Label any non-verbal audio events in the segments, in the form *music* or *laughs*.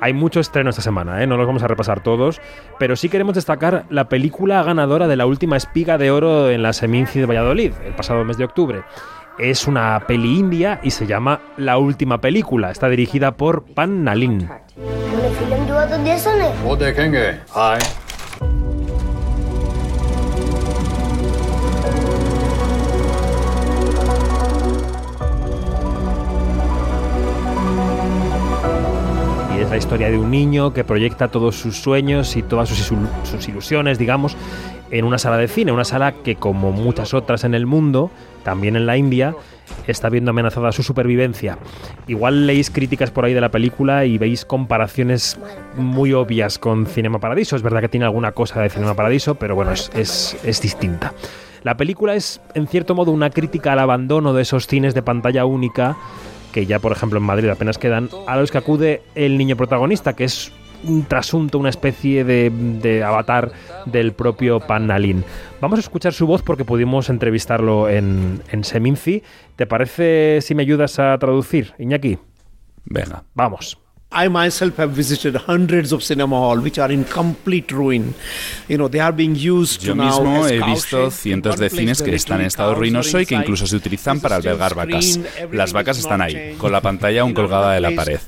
Hay mucho estreno esta semana, ¿eh? no los vamos a repasar todos, pero sí queremos destacar la película ganadora de la última espiga de oro en la Seminci de Valladolid, el pasado mes de octubre. Es una peli india y se llama La última película. Está dirigida por Pan Nalin. Historia de un niño que proyecta todos sus sueños y todas sus, ilu- sus ilusiones, digamos, en una sala de cine, una sala que como muchas otras en el mundo, también en la India, está viendo amenazada su supervivencia. Igual leéis críticas por ahí de la película y veis comparaciones muy obvias con Cinema Paradiso. Es verdad que tiene alguna cosa de Cinema Paradiso, pero bueno, es distinta. La película es, en cierto modo, una crítica al abandono de esos cines de pantalla única que ya, por ejemplo, en Madrid apenas quedan, a los que acude el niño protagonista, que es un trasunto, una especie de, de avatar del propio Panalín. Vamos a escuchar su voz porque pudimos entrevistarlo en, en Seminci. ¿Te parece si me ayudas a traducir, Iñaki? Venga. Vamos. I myself have visited hundreds of cinema halls which are in complete ruin. You know, they are being used Yo to now mismo he visto cientos de cines que están en estado ruinoso y que incluso se utilizan para albergar vacas. Las vacas están ahí, con la pantalla aún colgada de la pared.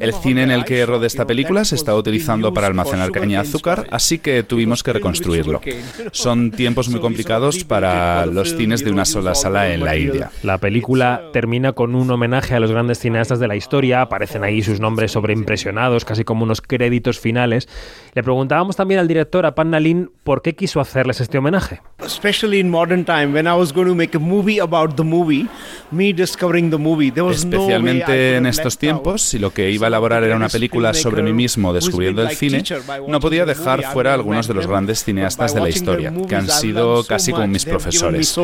El cine en el que you esta película se being utilizando para almacenar caña de azúcar, así que tuvimos que reconstruirlo. *laughs* Son tiempos muy complicados para los cines de una sola sala en la. India. La película termina con un homenaje a los grandes cineastas de la historia, aparecen ahí sus nombres sobreimpresionados, casi como unos créditos finales. Le preguntábamos también al director, a Pan Nalin, por qué quiso hacerles este homenaje. Especially in modern time, when I was going to make a movie about the movie, me discovering the movie, there was no way I could Especialmente en estos tiempos, si lo que iba a elaborar era una película sobre mí mismo descubriendo el cine, no podía dejar fuera algunos de los grandes cineastas de la historia, que han sido casi como mis profesores.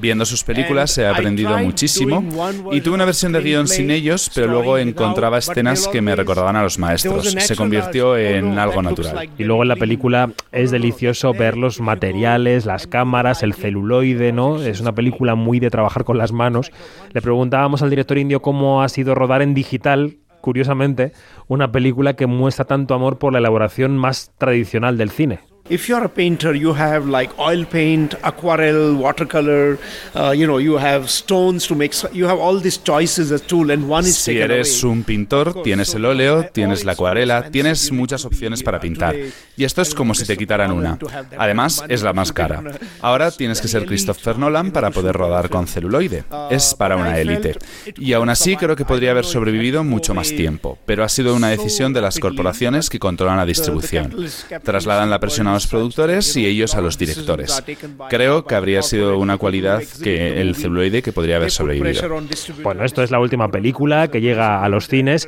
Viendo sus películas he aprendido muchísimo y tuve una versión de guion sin ellos, pero luego encontraba escenas que me recordaban a los maestros. Se convirtió en algo natural. Y luego en la película es delicioso ver los materiales, las cámaras, el celuloide, ¿no? Es una película muy de trabajar con las manos. Le preguntábamos al director indio cómo ha sido rodar en digital, curiosamente, una película que muestra tanto amor por la elaboración más tradicional del cine. If you're a painter, you have like oil paint, aquarel, watercolor. Uh, you know, you have stones to make. You have all these choices as tool, and one is Si eres un pintor, tienes el óleo, tienes la acuarela, tienes muchas opciones para pintar. Y esto es como si te quitaran una. Además, es la más cara. Ahora tienes que ser Christopher Nolan para poder rodar con celuloide. Es para una élite. Y aún así creo que podría haber sobrevivido mucho más tiempo, pero ha sido una decisión de las corporaciones que controlan la distribución. Trasladan la presión a los productores y ellos a los directores. Creo que habría sido una cualidad que el celuloide que podría haber sobrevivido. Bueno, esto es la última película que llega a los cines